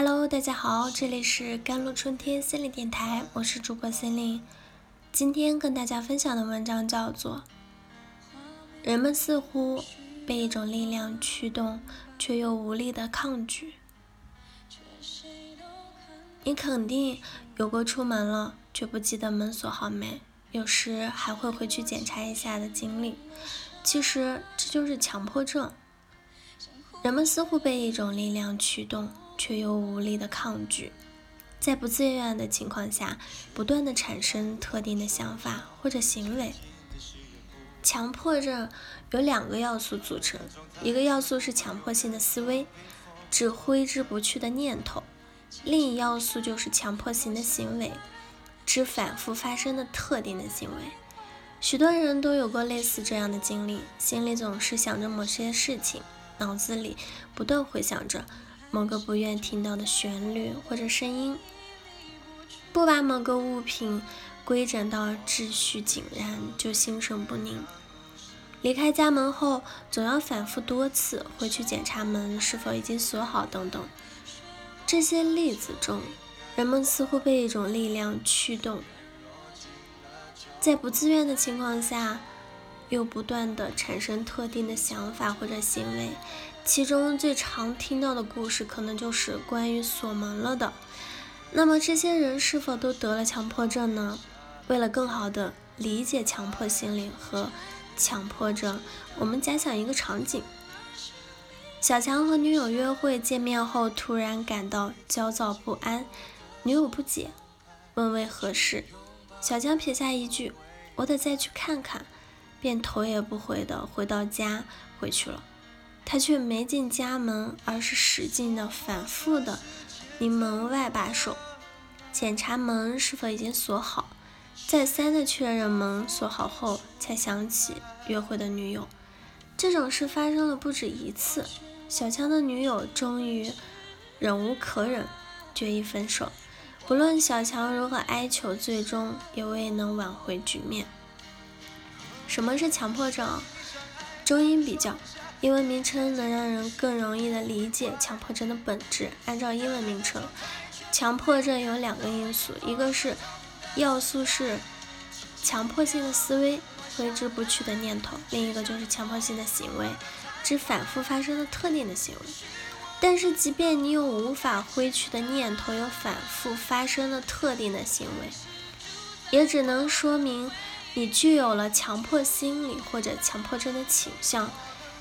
Hello，大家好，这里是甘露春天心理电台，我是主播心灵。今天跟大家分享的文章叫做《人们似乎被一种力量驱动，却又无力的抗拒》。你肯定有过出门了却不记得门锁好没，有时还会回去检查一下的经历。其实这就是强迫症。人们似乎被一种力量驱动。却又无力的抗拒，在不自愿的情况下，不断的产生特定的想法或者行为。强迫症由两个要素组成，一个要素是强迫性的思维，指挥之不去的念头；另一要素就是强迫性的行为，指反复发生的特定的行为。许多人都有过类似这样的经历，心里总是想着某些事情，脑子里不断回想着。某个不愿听到的旋律或者声音，不把某个物品规整到秩序井然，就心神不宁。离开家门后，总要反复多次回去检查门是否已经锁好等等。这些例子中，人们似乎被一种力量驱动，在不自愿的情况下，又不断的产生特定的想法或者行为。其中最常听到的故事，可能就是关于锁门了的。那么这些人是否都得了强迫症呢？为了更好的理解强迫心理和强迫症，我们假想一个场景：小强和女友约会见面后，突然感到焦躁不安，女友不解，问为何事。小强撇下一句“我得再去看看”，便头也不回的回到家回去了。他却没进家门，而是使劲的、反复的拧门外把手，检查门是否已经锁好，再三的确认门锁好后，才想起约会的女友。这种事发生了不止一次。小强的女友终于忍无可忍，决意分手。不论小强如何哀求，最终也未能挽回局面。什么是强迫症？中英比较。英文名称能让人更容易的理解强迫症的本质。按照英文名称，强迫症有两个因素，一个是要素是强迫性的思维，挥之不去的念头；另一个就是强迫性的行为，指反复发生的特定的行为。但是，即便你有无法挥去的念头，有反复发生的特定的行为，也只能说明你具有了强迫心理或者强迫症的倾向。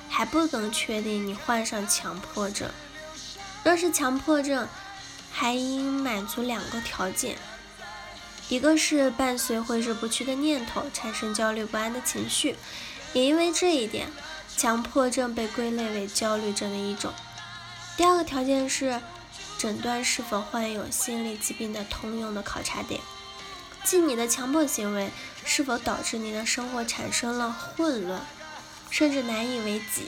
还不能确定你患上强迫症。若是强迫症，还应满足两个条件：一个是伴随挥之不去的念头，产生焦虑不安的情绪，也因为这一点，强迫症被归类为焦虑症的一种；第二个条件是诊断是否患有心理疾病的通用的考察点，即你的强迫行为是否导致你的生活产生了混乱。甚至难以为继。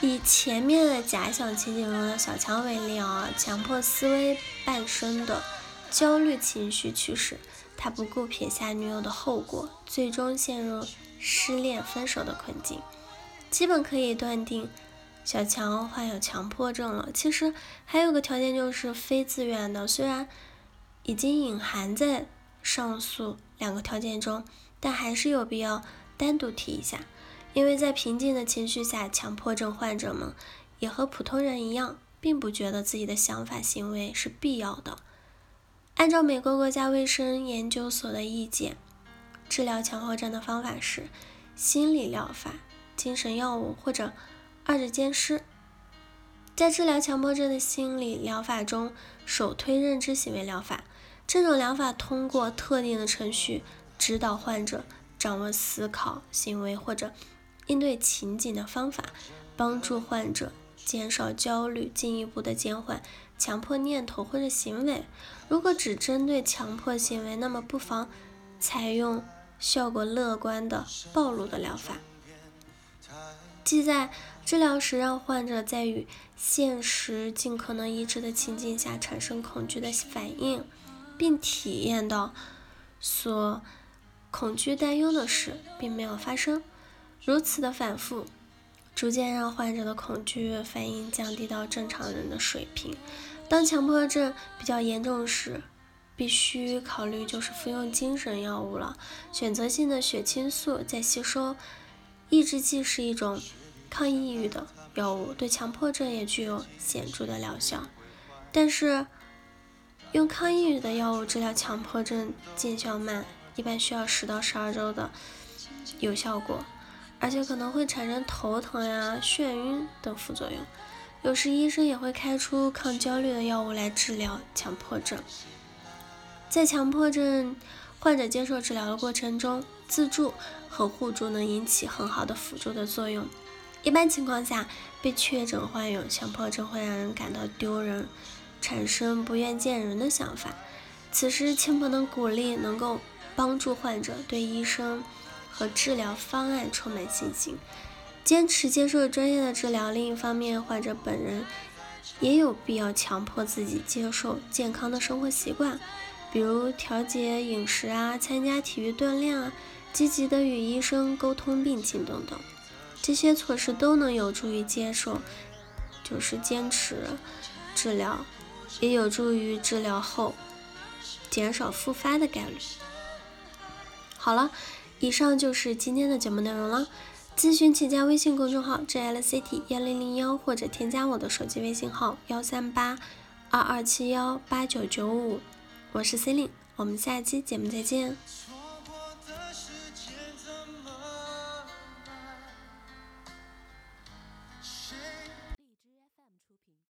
以前面的假想情景中的小强为例啊，强迫思维伴生的焦虑情绪驱使他不顾撇下女友的后果，最终陷入失恋分手的困境。基本可以断定，小强患有强迫症了。其实还有个条件就是非自愿的，虽然已经隐含在上述两个条件中，但还是有必要单独提一下。因为在平静的情绪下，强迫症患者们也和普通人一样，并不觉得自己的想法行为是必要的。按照美国国家卫生研究所的意见，治疗强迫症的方法是心理疗法、精神药物或者二者兼施。在治疗强迫症的心理疗法中，首推认知行为疗法。这种疗法通过特定的程序指导患者掌握思考、行为或者。应对情景的方法，帮助患者减少焦虑，进一步的减缓强迫念头或者行为。如果只针对强迫行为，那么不妨采用效果乐观的暴露的疗法，即在治疗时让患者在与现实尽可能一致的情境下产生恐惧的反应，并体验到所恐惧担忧的事并没有发生。如此的反复，逐渐让患者的恐惧反应降低到正常人的水平，当强迫症比较严重时，必须考虑就是服用精神药物了。选择性的血清素在吸收，抑制剂是一种抗抑郁的药物，对强迫症也具有显著的疗效。但是，用抗抑郁的药物治疗强迫症见效慢，一般需要十到十二周的有效果，而且可能会产生头疼呀、眩晕等副作用。有时医生也会开出抗焦虑的药物来治疗强迫症。在强迫症患者接受治疗的过程中，自助和互助能引起很好的辅助的作用。一般情况下，被确诊患有强迫症会让人感到丢人，产生不愿见人的想法。此时，亲朋的鼓励能够帮助患者对医生和治疗方案充满信心，坚持接受专业的治疗。另一方面，患者本人也有必要强迫自己接受健康的生活习惯。比如调节饮食啊，参加体育锻炼啊，积极的与医生沟通病情等等，这些措施都能有助于接受，就是坚持治疗，也有助于治疗后减少复发的概率。好了，以上就是今天的节目内容了。咨询请加微信公众号 jlct 幺零零幺，或者添加我的手机微信号幺三八二二七幺八九九五。我是 c e l i n e 我们下期节目再见。